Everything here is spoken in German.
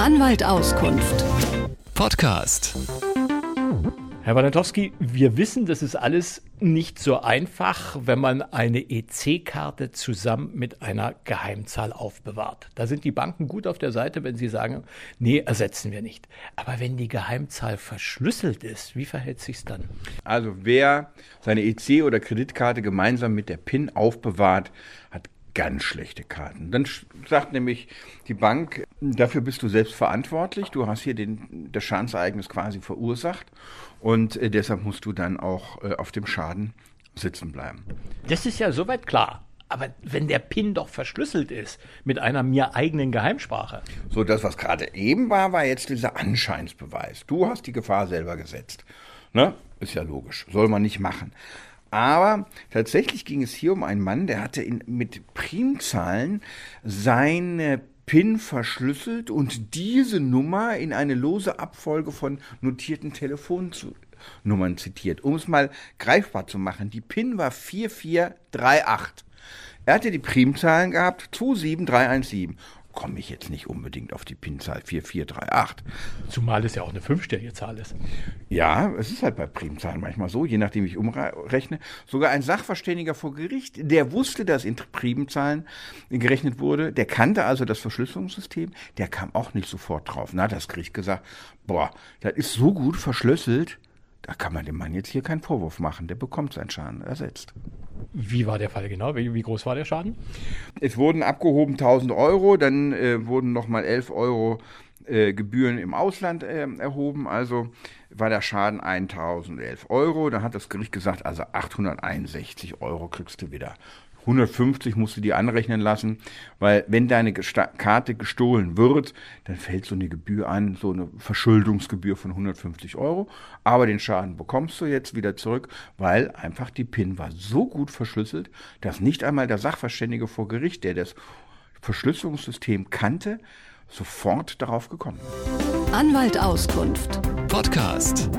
Anwalt Auskunft. Podcast. Herr Walentowski, wir wissen, das ist alles nicht so einfach, wenn man eine EC-Karte zusammen mit einer Geheimzahl aufbewahrt. Da sind die Banken gut auf der Seite, wenn sie sagen, nee, ersetzen wir nicht. Aber wenn die Geheimzahl verschlüsselt ist, wie verhält sich's dann? Also wer seine EC oder Kreditkarte gemeinsam mit der PIN aufbewahrt, hat ganz schlechte Karten. Dann sagt nämlich die Bank, dafür bist du selbst verantwortlich, du hast hier den, das Schadensereignis quasi verursacht und äh, deshalb musst du dann auch äh, auf dem Schaden sitzen bleiben. Das ist ja soweit klar. Aber wenn der PIN doch verschlüsselt ist mit einer mir eigenen Geheimsprache. So, das, was gerade eben war, war jetzt dieser Anscheinsbeweis. Du hast die Gefahr selber gesetzt. Ne? Ist ja logisch. Soll man nicht machen. Aber tatsächlich ging es hier um einen Mann, der hatte in, mit Primzahlen seine PIN verschlüsselt und diese Nummer in eine lose Abfolge von notierten Telefonnummern zitiert. Um es mal greifbar zu machen, die PIN war 4438. Er hatte die Primzahlen gehabt, 27317 komme ich jetzt nicht unbedingt auf die PIN-Zahl 4438. Zumal es ja auch eine fünfstellige Zahl ist. Ja, es ist halt bei Primzahlen manchmal so, je nachdem ich umrechne. Sogar ein Sachverständiger vor Gericht, der wusste, dass in Primzahlen gerechnet wurde, der kannte also das Verschlüsselungssystem, der kam auch nicht sofort drauf. Na, das Gericht gesagt, boah, das ist so gut verschlüsselt, da kann man dem Mann jetzt hier keinen Vorwurf machen, der bekommt seinen Schaden ersetzt. Wie war der Fall genau? Wie, wie groß war der Schaden? Es wurden abgehoben 1000 Euro, dann äh, wurden nochmal 11 Euro äh, Gebühren im Ausland äh, erhoben. Also war der Schaden 1011 Euro. Da hat das Gericht gesagt, also 861 Euro kriegst du wieder. 150 musst du dir anrechnen lassen, weil wenn deine Karte gestohlen wird, dann fällt so eine Gebühr an, so eine Verschuldungsgebühr von 150 Euro. Aber den Schaden bekommst du jetzt wieder zurück, weil einfach die PIN war so gut verschlüsselt, dass nicht einmal der Sachverständige vor Gericht, der das Verschlüsselungssystem kannte, sofort darauf gekommen ist. Anwalt Auskunft. Podcast.